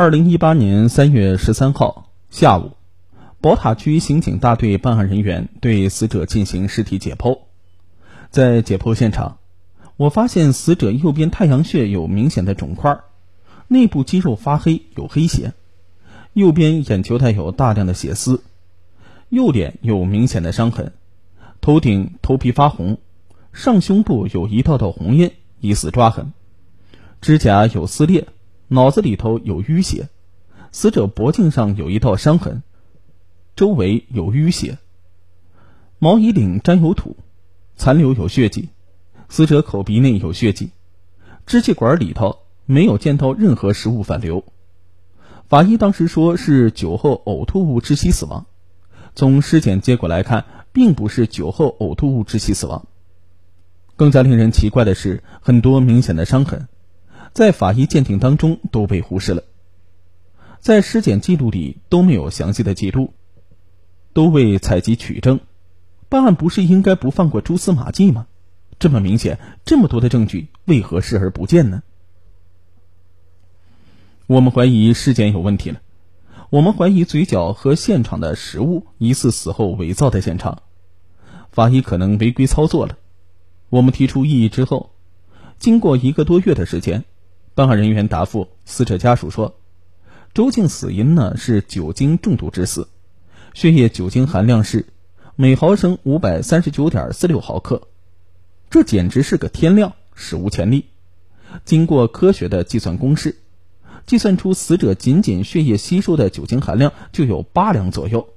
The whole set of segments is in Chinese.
二零一八年三月十三号下午，宝塔区刑警大队办案人员对死者进行尸体解剖。在解剖现场，我发现死者右边太阳穴有明显的肿块，内部肌肉发黑，有黑血；右边眼球带有大量的血丝，右脸有明显的伤痕，头顶头皮发红，上胸部有一道道红印，疑似抓痕。指甲有撕裂，脑子里头有淤血，死者脖颈上有一道伤痕，周围有淤血，毛衣领沾有土，残留有血迹，死者口鼻内有血迹，支气管里头没有见到任何食物反流。法医当时说是酒后呕吐物窒息死亡，从尸检结果来看，并不是酒后呕吐物窒息死亡。更加令人奇怪的是，很多明显的伤痕。在法医鉴定当中都被忽视了，在尸检记录里都没有详细的记录，都未采集取证，办案不是应该不放过蛛丝马迹吗？这么明显，这么多的证据，为何视而不见呢？我们怀疑尸检有问题了，我们怀疑嘴角和现场的食物疑似死后伪造的现场，法医可能违规操作了。我们提出异议之后，经过一个多月的时间。办案人员答复死者家属说：“周静死因呢是酒精中毒致死，血液酒精含量是每毫升五百三十九点四六毫克，这简直是个天量，史无前例。经过科学的计算公式，计算出死者仅仅血液吸收的酒精含量就有八两左右，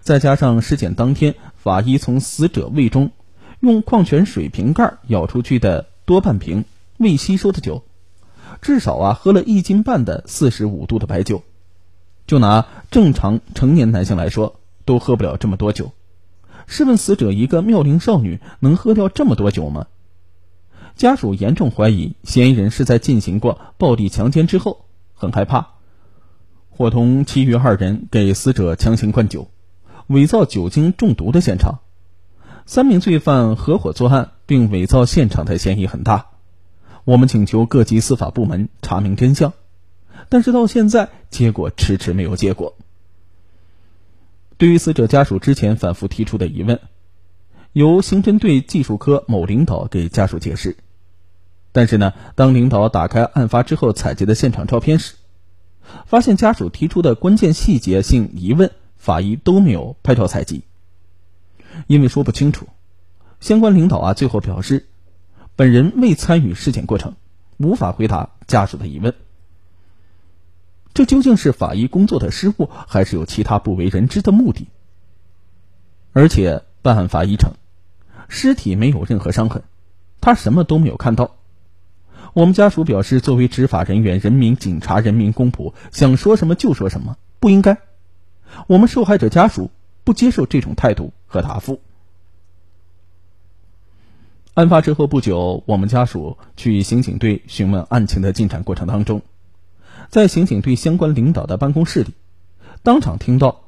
再加上尸检当天法医从死者胃中用矿泉水瓶盖舀出去的多半瓶未吸收的酒。”至少啊，喝了一斤半的四十五度的白酒，就拿正常成年男性来说，都喝不了这么多酒。试问死者一个妙龄少女能喝掉这么多酒吗？家属严重怀疑嫌疑人是在进行过暴力强奸之后，很害怕，伙同其余二人给死者强行灌酒，伪造酒精中毒的现场。三名罪犯合伙作案并伪造现场的嫌疑很大。我们请求各级司法部门查明真相，但是到现在结果迟迟没有结果。对于死者家属之前反复提出的疑问，由刑侦队技术科某领导给家属解释，但是呢，当领导打开案发之后采集的现场照片时，发现家属提出的关键细节性疑问，法医都没有拍照采集。因为说不清楚，相关领导啊最后表示。本人未参与尸检过程，无法回答家属的疑问。这究竟是法医工作的失误，还是有其他不为人知的目的？而且办案法医称，尸体没有任何伤痕，他什么都没有看到。我们家属表示，作为执法人员、人民警察、人民公仆，想说什么就说什么，不应该。我们受害者家属不接受这种态度和答复。案发之后不久，我们家属去刑警队询问案情的进展过程当中，在刑警队相关领导的办公室里，当场听到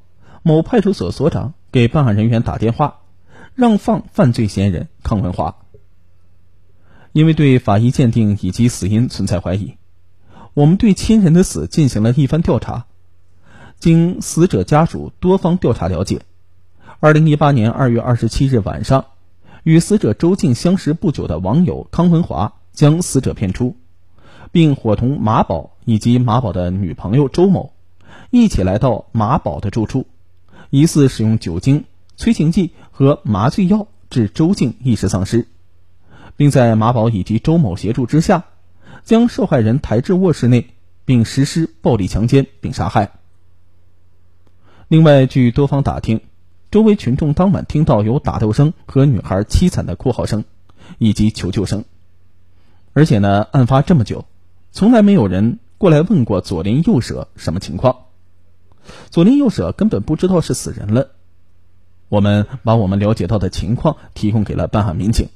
某派出所所长给办案人员打电话，让放犯罪嫌疑人康文华。因为对法医鉴定以及死因存在怀疑，我们对亲人的死进行了一番调查。经死者家属多方调查了解，二零一八年二月二十七日晚上。与死者周静相识不久的网友康文华将死者骗出，并伙同马宝以及马宝的女朋友周某一起来到马宝的住处，疑似使用酒精、催情剂和麻醉药致周静意识丧失，并在马宝以及周某协助之下，将受害人抬至卧室内，并实施暴力强奸并杀害。另外，据多方打听。周围群众当晚听到有打斗声和女孩凄惨的哭嚎声，以及求救声。而且呢，案发这么久，从来没有人过来问过左邻右舍什么情况。左邻右舍根本不知道是死人了。我们把我们了解到的情况提供给了办案民警，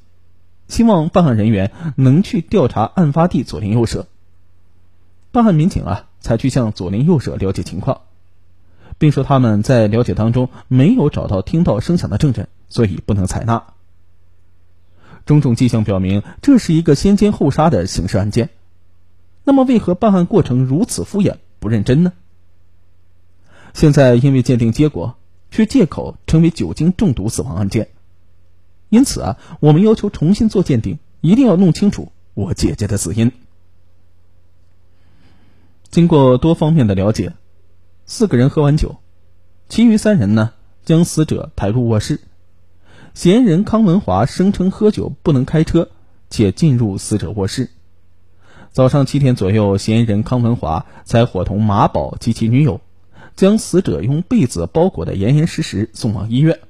希望办案人员能去调查案发地左邻右舍。办案民警啊，才去向左邻右舍了解情况。并说他们在了解当中没有找到听到声响的证人，所以不能采纳。种种迹象表明，这是一个先奸后杀的刑事案件。那么，为何办案过程如此敷衍，不认真呢？现在因为鉴定结果却借口成为酒精中毒死亡案件，因此啊，我们要求重新做鉴定，一定要弄清楚我姐姐的死因。经过多方面的了解，四个人喝完酒，其余三人呢将死者抬入卧室，嫌疑人康文华声称喝酒不能开车，且进入死者卧室。早上七点左右，嫌疑人康文华才伙同马宝及其女友。将死者用被子包裹得严严实实送往医院。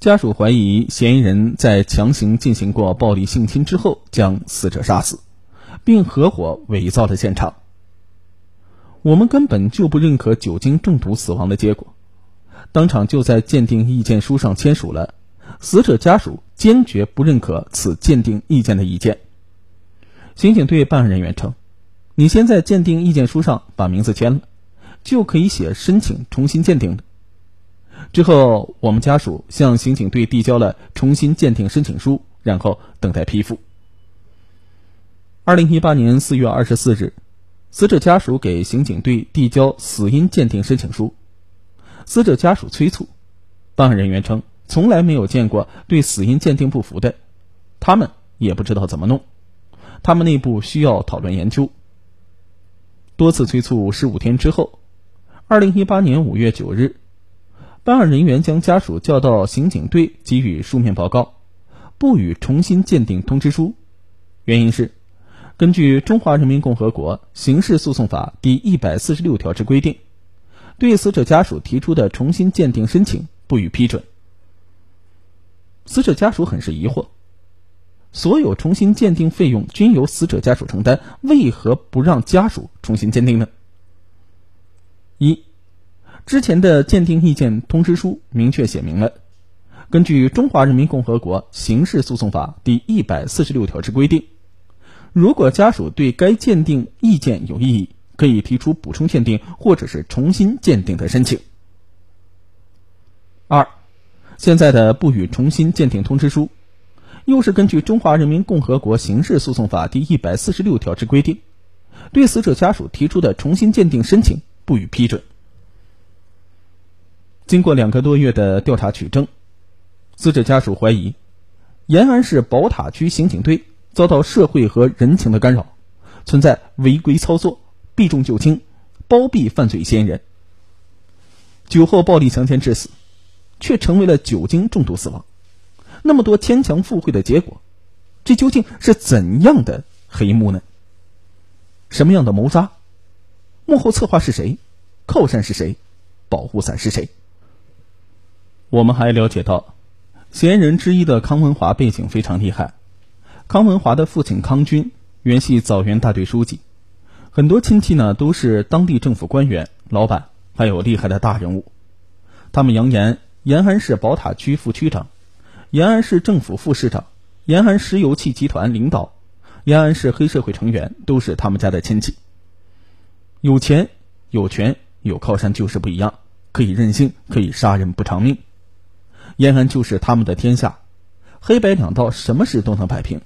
家属怀疑嫌疑人在强行进行过暴力性侵之后将死者杀死，并合伙伪造了现场。我们根本就不认可酒精中毒死亡的结果，当场就在鉴定意见书上签署了。死者家属坚决不认可此鉴定意见的意见。刑警队办案人员称：“你先在鉴定意见书上把名字签了。”就可以写申请重新鉴定。之后，我们家属向刑警队递交了重新鉴定申请书，然后等待批复。二零一八年四月二十四日，死者家属给刑警队递交死因鉴定申请书。死者家属催促，办案人员称从来没有见过对死因鉴定不服的，他们也不知道怎么弄，他们内部需要讨论研究。多次催促，十五天之后。二零一八年五月九日，办案人员将家属叫到刑警队给予书面报告，不予重新鉴定通知书。原因是，根据《中华人民共和国刑事诉讼法》第一百四十六条之规定，对死者家属提出的重新鉴定申请不予批准。死者家属很是疑惑：所有重新鉴定费用均由死者家属承担，为何不让家属重新鉴定呢？一，之前的鉴定意见通知书明确写明了，根据《中华人民共和国刑事诉讼法》第一百四十六条之规定，如果家属对该鉴定意见有异议，可以提出补充鉴定或者是重新鉴定的申请。二，现在的不予重新鉴定通知书，又是根据《中华人民共和国刑事诉讼法》第一百四十六条之规定，对死者家属提出的重新鉴定申请。不予批准。经过两个多月的调查取证，死者家属怀疑延安市宝塔区刑警队遭到社会和人情的干扰，存在违规操作、避重就轻、包庇犯罪嫌疑人。酒后暴力强奸致死，却成为了酒精中毒死亡。那么多牵强附会的结果，这究竟是怎样的黑幕呢？什么样的谋杀？幕后策划是谁？靠山是谁？保护伞是谁？我们还了解到，嫌疑人之一的康文华背景非常厉害。康文华的父亲康军原系枣园大队书记，很多亲戚呢都是当地政府官员、老板，还有厉害的大人物。他们扬言，延安市宝塔区副区长、延安市政府副市长、延安石油气集团领导、延安市黑社会成员都是他们家的亲戚。有钱、有权、有靠山就是不一样，可以任性，可以杀人不偿命。延安就是他们的天下，黑白两道，什么事都能摆平，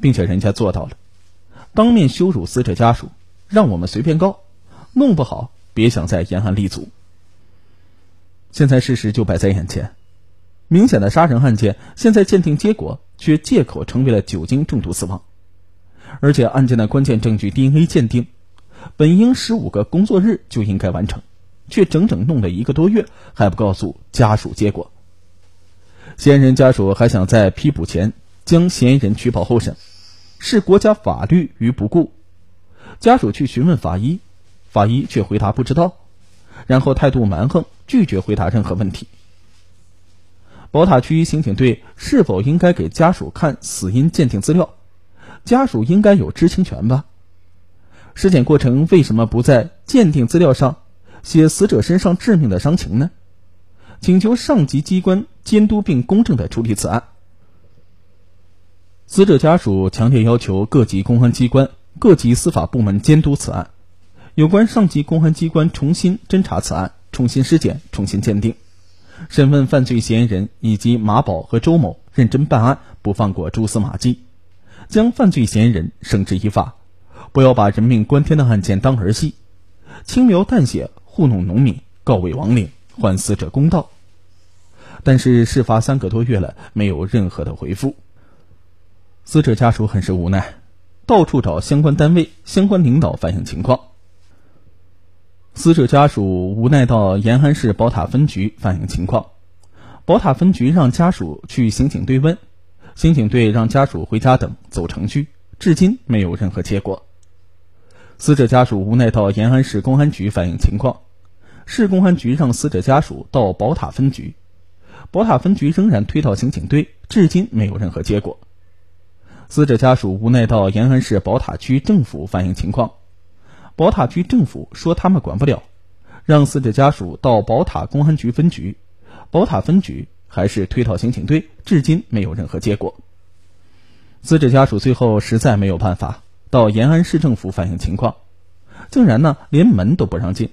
并且人家做到了，当面羞辱死者家属，让我们随便告，弄不好别想在延安立足。现在事实就摆在眼前，明显的杀人案件，现在鉴定结果却借口成为了酒精中毒死亡，而且案件的关键证据 DNA 鉴定。本应十五个工作日就应该完成，却整整弄了一个多月，还不告诉家属结果。嫌疑人家属还想在批捕前将嫌疑人取保候审，视国家法律于不顾。家属去询问法医，法医却回答不知道，然后态度蛮横，拒绝回答任何问题。宝塔区刑警队是否应该给家属看死因鉴定资料？家属应该有知情权吧？尸检过程为什么不在鉴定资料上写死者身上致命的伤情呢？请求上级机关监督并公正的处理此案。死者家属强烈要求各级公安机关、各级司法部门监督此案，有关上级公安机关重新侦查此案，重新尸检、重新鉴定，审问犯罪嫌疑人以及马宝和周某，认真办案，不放过蛛丝马迹，将犯罪嫌疑人绳之以法。不要把人命关天的案件当儿戏，轻描淡写糊弄农民，告慰亡灵，还死者公道。但是事发三个多月了，没有任何的回复。死者家属很是无奈，到处找相关单位、相关领导反映情况。死者家属无奈到延安市宝塔分局反映情况，宝塔分局让家属去刑警队问，刑警队让家属回家等走程序，至今没有任何结果。死者家属无奈到延安市公安局反映情况，市公安局让死者家属到宝塔分局。宝塔分局仍然推到刑警队，至今没有任何结果。死者家属无奈到延安市宝塔区政府反映情况，宝塔区政府说他们管不了，让死者家属到宝塔公安局分局，宝塔分局还是推到刑警队，至今没有任何结果。死者家属最后实在没有办法，到延安市政府反映情况，竟然呢连门都不让进。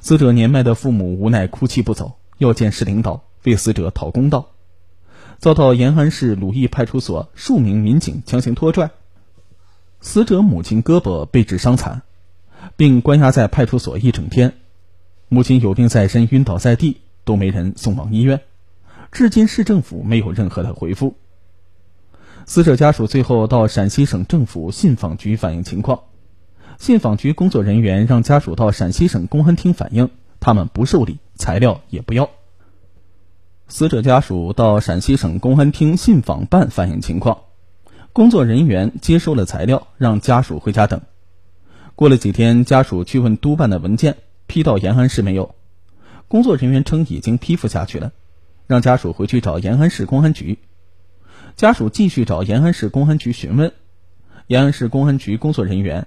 死者年迈的父母无奈哭泣不走，要见市领导。为死者讨公道，遭到延安市鲁义派出所数名民警强行拖拽，死者母亲胳膊被致伤残，并关押在派出所一整天，母亲有病在身，晕倒在地，都没人送往医院，至今市政府没有任何的回复。死者家属最后到陕西省政府信访局反映情况，信访局工作人员让家属到陕西省公安厅反映，他们不受理，材料也不要。死者家属到陕西省公安厅信访办反映情况，工作人员接收了材料，让家属回家等。过了几天，家属去问督办的文件批到延安市没有，工作人员称已经批复下去了，让家属回去找延安市公安局。家属继续找延安市公安局询问，延安市公安局工作人员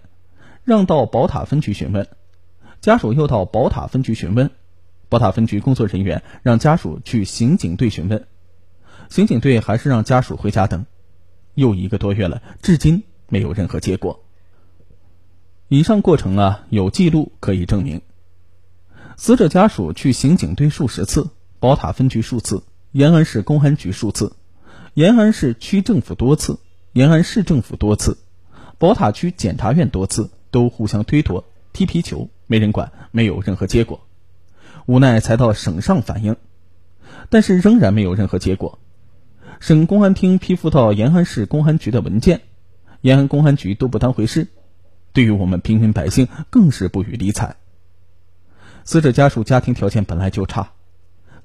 让到宝塔分局询问，家属又到宝塔分局询问。宝塔分局工作人员让家属去刑警队询问，刑警队还是让家属回家等，又一个多月了，至今没有任何结果。以上过程啊，有记录可以证明。死者家属去刑警队数十次，宝塔分局数次，延安市公安局数次，延安市区政府多次，延安市政府多次，宝塔区检察院多次，都互相推脱、踢皮球，没人管，没有任何结果。无奈才到省上反映，但是仍然没有任何结果。省公安厅批复到延安市公安局的文件，延安公安局都不当回事，对于我们平民百姓更是不予理睬。死者家属家庭条件本来就差，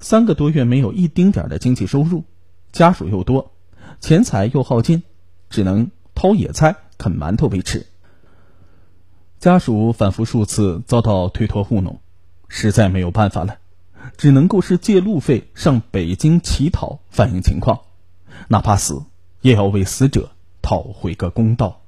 三个多月没有一丁点的经济收入，家属又多，钱财又耗尽，只能掏野菜啃馒头维持。家属反复数次遭到推脱糊弄。实在没有办法了，只能够是借路费上北京乞讨反映情况，哪怕死也要为死者讨回个公道。